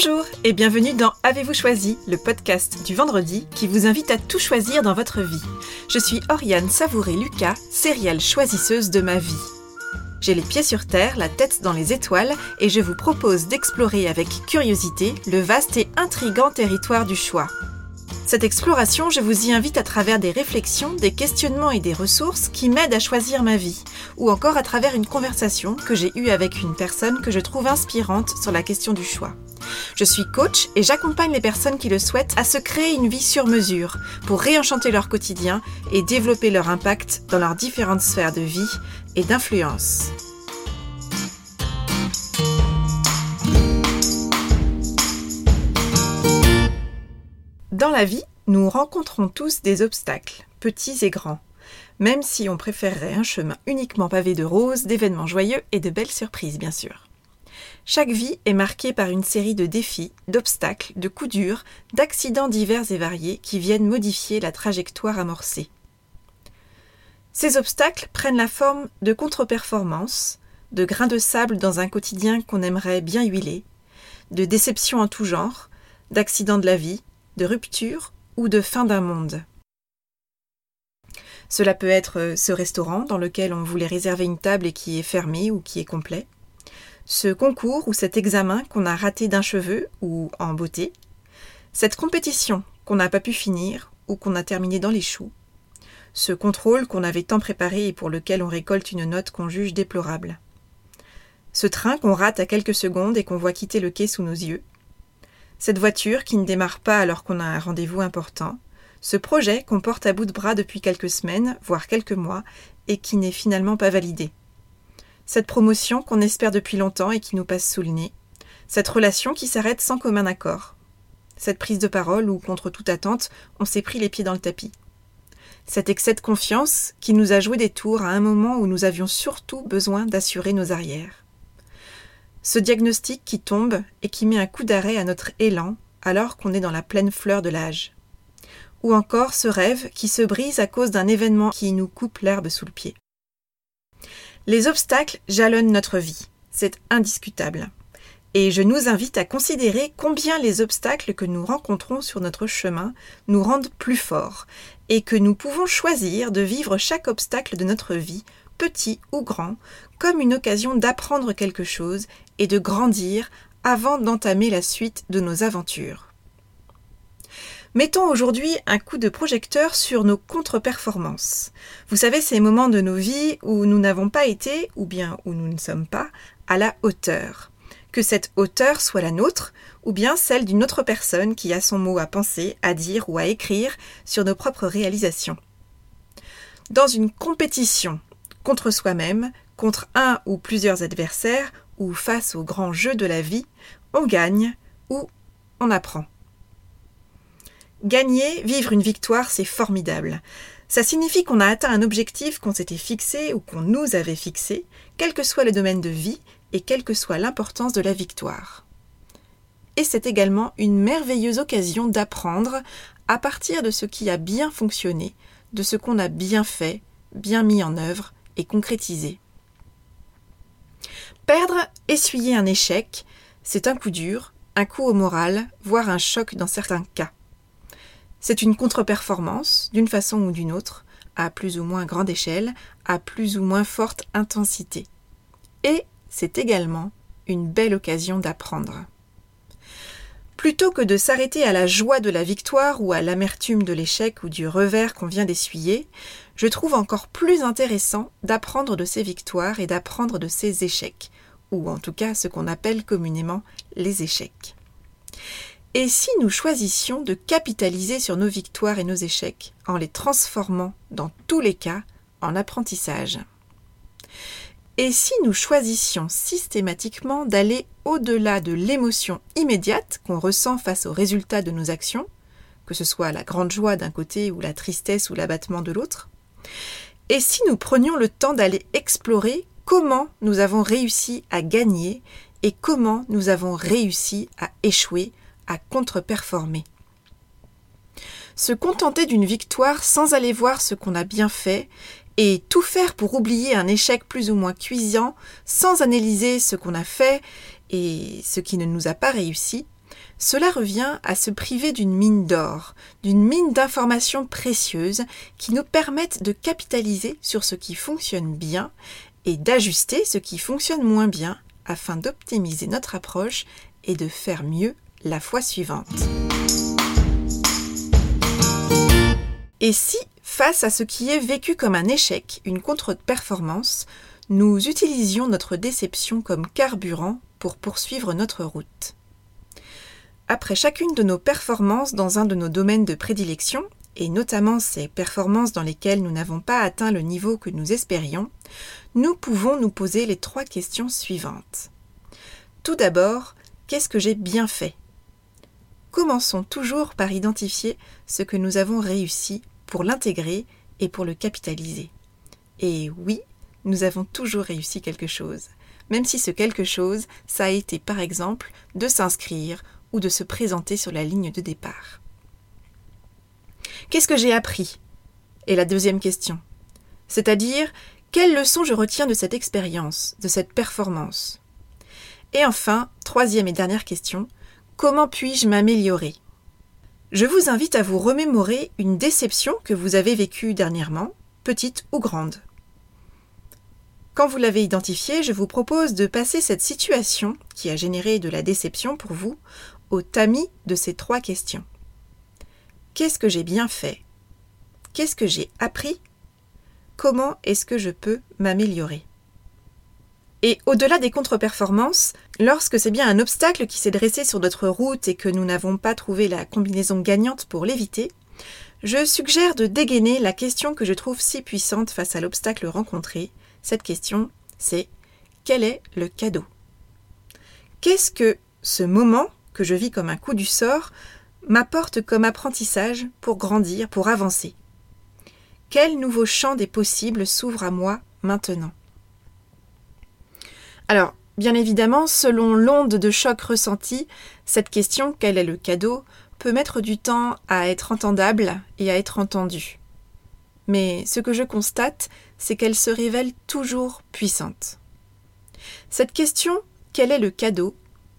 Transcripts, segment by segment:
Bonjour et bienvenue dans Avez-vous choisi, le podcast du vendredi qui vous invite à tout choisir dans votre vie. Je suis Oriane Savouré-Lucas, sérielle choisisseuse de ma vie. J'ai les pieds sur terre, la tête dans les étoiles et je vous propose d'explorer avec curiosité le vaste et intrigant territoire du choix. Cette exploration, je vous y invite à travers des réflexions, des questionnements et des ressources qui m'aident à choisir ma vie, ou encore à travers une conversation que j'ai eue avec une personne que je trouve inspirante sur la question du choix. Je suis coach et j'accompagne les personnes qui le souhaitent à se créer une vie sur mesure pour réenchanter leur quotidien et développer leur impact dans leurs différentes sphères de vie et d'influence. Dans la vie, nous rencontrons tous des obstacles, petits et grands, même si on préférerait un chemin uniquement pavé de roses, d'événements joyeux et de belles surprises, bien sûr. Chaque vie est marquée par une série de défis, d'obstacles, de coups durs, d'accidents divers et variés qui viennent modifier la trajectoire amorcée. Ces obstacles prennent la forme de contre-performances, de grains de sable dans un quotidien qu'on aimerait bien huiler, de déceptions en tout genre, d'accidents de la vie, de ruptures ou de fin d'un monde. Cela peut être ce restaurant dans lequel on voulait réserver une table et qui est fermé ou qui est complet, ce concours ou cet examen qu'on a raté d'un cheveu ou en beauté, cette compétition qu'on n'a pas pu finir ou qu'on a terminé dans les choux, ce contrôle qu'on avait tant préparé et pour lequel on récolte une note qu'on juge déplorable, ce train qu'on rate à quelques secondes et qu'on voit quitter le quai sous nos yeux, cette voiture qui ne démarre pas alors qu'on a un rendez-vous important, ce projet qu'on porte à bout de bras depuis quelques semaines, voire quelques mois, et qui n'est finalement pas validé cette promotion qu'on espère depuis longtemps et qui nous passe sous le nez, cette relation qui s'arrête sans commun accord, cette prise de parole où, contre toute attente, on s'est pris les pieds dans le tapis, cet excès de confiance qui nous a joué des tours à un moment où nous avions surtout besoin d'assurer nos arrières, ce diagnostic qui tombe et qui met un coup d'arrêt à notre élan alors qu'on est dans la pleine fleur de l'âge, ou encore ce rêve qui se brise à cause d'un événement qui nous coupe l'herbe sous le pied. Les obstacles jalonnent notre vie, c'est indiscutable. Et je nous invite à considérer combien les obstacles que nous rencontrons sur notre chemin nous rendent plus forts, et que nous pouvons choisir de vivre chaque obstacle de notre vie, petit ou grand, comme une occasion d'apprendre quelque chose et de grandir avant d'entamer la suite de nos aventures. Mettons aujourd'hui un coup de projecteur sur nos contre-performances. Vous savez, ces moments de nos vies où nous n'avons pas été, ou bien où nous ne sommes pas, à la hauteur. Que cette hauteur soit la nôtre, ou bien celle d'une autre personne qui a son mot à penser, à dire ou à écrire sur nos propres réalisations. Dans une compétition contre soi-même, contre un ou plusieurs adversaires, ou face au grand jeu de la vie, on gagne ou on apprend. Gagner, vivre une victoire, c'est formidable. Ça signifie qu'on a atteint un objectif qu'on s'était fixé ou qu'on nous avait fixé, quel que soit le domaine de vie et quelle que soit l'importance de la victoire. Et c'est également une merveilleuse occasion d'apprendre à partir de ce qui a bien fonctionné, de ce qu'on a bien fait, bien mis en œuvre et concrétisé. Perdre, essuyer un échec, c'est un coup dur, un coup au moral, voire un choc dans certains cas. C'est une contre-performance, d'une façon ou d'une autre, à plus ou moins grande échelle, à plus ou moins forte intensité. Et c'est également une belle occasion d'apprendre. Plutôt que de s'arrêter à la joie de la victoire ou à l'amertume de l'échec ou du revers qu'on vient d'essuyer, je trouve encore plus intéressant d'apprendre de ces victoires et d'apprendre de ces échecs, ou en tout cas ce qu'on appelle communément les échecs. Et si nous choisissions de capitaliser sur nos victoires et nos échecs en les transformant, dans tous les cas, en apprentissage? Et si nous choisissions systématiquement d'aller au-delà de l'émotion immédiate qu'on ressent face aux résultats de nos actions, que ce soit la grande joie d'un côté ou la tristesse ou l'abattement de l'autre, et si nous prenions le temps d'aller explorer comment nous avons réussi à gagner et comment nous avons réussi à échouer à contre-performer. Se contenter d'une victoire sans aller voir ce qu'on a bien fait et tout faire pour oublier un échec plus ou moins cuisant sans analyser ce qu'on a fait et ce qui ne nous a pas réussi, cela revient à se priver d'une mine d'or, d'une mine d'informations précieuses qui nous permettent de capitaliser sur ce qui fonctionne bien et d'ajuster ce qui fonctionne moins bien afin d'optimiser notre approche et de faire mieux la fois suivante. Et si, face à ce qui est vécu comme un échec, une contre-performance, nous utilisions notre déception comme carburant pour poursuivre notre route? Après chacune de nos performances dans un de nos domaines de prédilection, et notamment ces performances dans lesquelles nous n'avons pas atteint le niveau que nous espérions, nous pouvons nous poser les trois questions suivantes. Tout d'abord, qu'est-ce que j'ai bien fait? Commençons toujours par identifier ce que nous avons réussi pour l'intégrer et pour le capitaliser. Et oui, nous avons toujours réussi quelque chose, même si ce quelque chose, ça a été par exemple de s'inscrire ou de se présenter sur la ligne de départ. Qu'est-ce que j'ai appris? Est la deuxième question. C'est-à-dire, quelle leçon je retiens de cette expérience, de cette performance? Et enfin, troisième et dernière question, comment puis-je m'améliorer? Je vous invite à vous remémorer une déception que vous avez vécue dernièrement, petite ou grande. Quand vous l'avez identifiée, je vous propose de passer cette situation, qui a généré de la déception pour vous, au tamis de ces trois questions. Qu'est-ce que j'ai bien fait? Qu'est-ce que j'ai appris? Comment est-ce que je peux m'améliorer? Et au-delà des contre-performances, lorsque c'est bien un obstacle qui s'est dressé sur notre route et que nous n'avons pas trouvé la combinaison gagnante pour l'éviter, je suggère de dégainer la question que je trouve si puissante face à l'obstacle rencontré. Cette question, c'est quel est le cadeau? Qu'est-ce que ce moment que je vis comme un coup du sort m'apporte comme apprentissage pour grandir, pour avancer? Quel nouveau champ des possibles s'ouvre à moi maintenant? Alors, bien évidemment, selon l'onde de choc ressentie, cette question, quel est le cadeau, peut mettre du temps à être entendable et à être entendue. Mais ce que je constate, c'est qu'elle se révèle toujours puissante. Cette question, quel est le cadeau,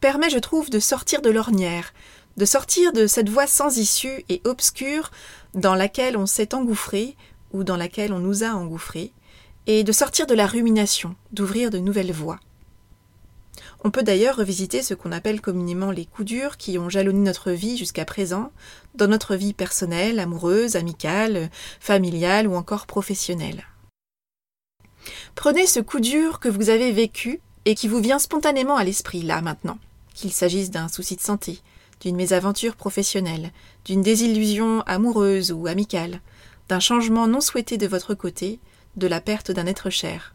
permet, je trouve, de sortir de l'ornière, de sortir de cette voie sans issue et obscure dans laquelle on s'est engouffré ou dans laquelle on nous a engouffrés, et de sortir de la rumination, d'ouvrir de nouvelles voies. On peut d'ailleurs revisiter ce qu'on appelle communément les coups durs qui ont jalonné notre vie jusqu'à présent, dans notre vie personnelle, amoureuse, amicale, familiale ou encore professionnelle. Prenez ce coup dur que vous avez vécu et qui vous vient spontanément à l'esprit là maintenant qu'il s'agisse d'un souci de santé, d'une mésaventure professionnelle, d'une désillusion amoureuse ou amicale, d'un changement non souhaité de votre côté, de la perte d'un être cher.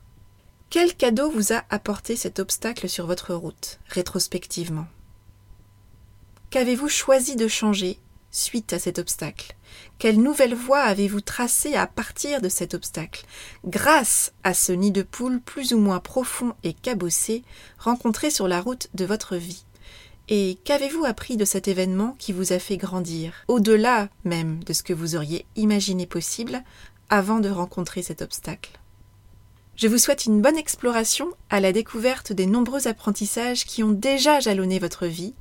Quel cadeau vous a apporté cet obstacle sur votre route, rétrospectivement? Qu'avez-vous choisi de changer suite à cet obstacle? Quelle nouvelle voie avez-vous tracée à partir de cet obstacle, grâce à ce nid de poule plus ou moins profond et cabossé rencontré sur la route de votre vie? Et qu'avez-vous appris de cet événement qui vous a fait grandir, au-delà même de ce que vous auriez imaginé possible avant de rencontrer cet obstacle? Je vous souhaite une bonne exploration à la découverte des nombreux apprentissages qui ont déjà jalonné votre vie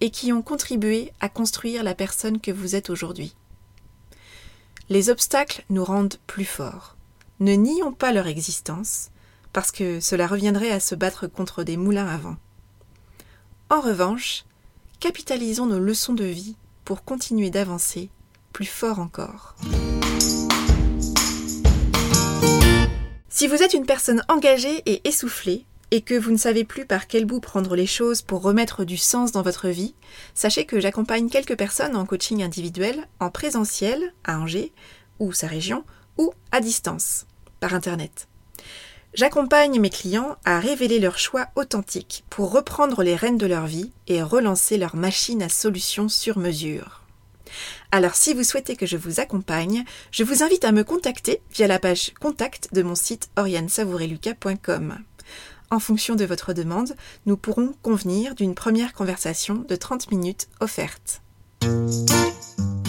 et qui ont contribué à construire la personne que vous êtes aujourd'hui. Les obstacles nous rendent plus forts. Ne nions pas leur existence, parce que cela reviendrait à se battre contre des moulins à vent. En revanche, capitalisons nos leçons de vie pour continuer d'avancer plus fort encore. Si vous êtes une personne engagée et essoufflée, et que vous ne savez plus par quel bout prendre les choses pour remettre du sens dans votre vie, sachez que j'accompagne quelques personnes en coaching individuel, en présentiel, à Angers, ou sa région, ou à distance, par Internet. J'accompagne mes clients à révéler leur choix authentique pour reprendre les rênes de leur vie et relancer leur machine à solutions sur mesure. Alors si vous souhaitez que je vous accompagne, je vous invite à me contacter via la page contact de mon site oriansavoureluca.com. En fonction de votre demande, nous pourrons convenir d'une première conversation de 30 minutes offerte.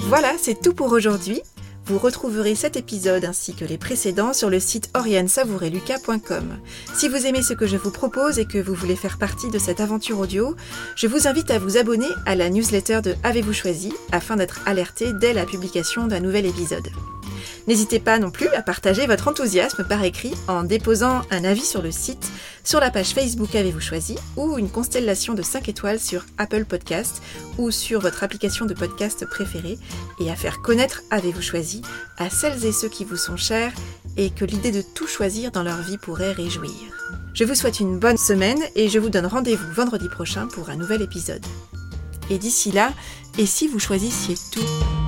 Voilà, c'est tout pour aujourd'hui. Vous retrouverez cet épisode ainsi que les précédents sur le site oriansavoureluca.com. Si vous aimez ce que je vous propose et que vous voulez faire partie de cette aventure audio, je vous invite à vous abonner à la newsletter de Avez-vous choisi afin d'être alerté dès la publication d'un nouvel épisode. N'hésitez pas non plus à partager votre enthousiasme par écrit en déposant un avis sur le site, sur la page Facebook Avez-vous choisi ou une constellation de 5 étoiles sur Apple Podcast ou sur votre application de podcast préférée et à faire connaître Avez-vous choisi à celles et ceux qui vous sont chers et que l'idée de tout choisir dans leur vie pourrait réjouir. Je vous souhaite une bonne semaine et je vous donne rendez-vous vendredi prochain pour un nouvel épisode. Et d'ici là, et si vous choisissiez tout?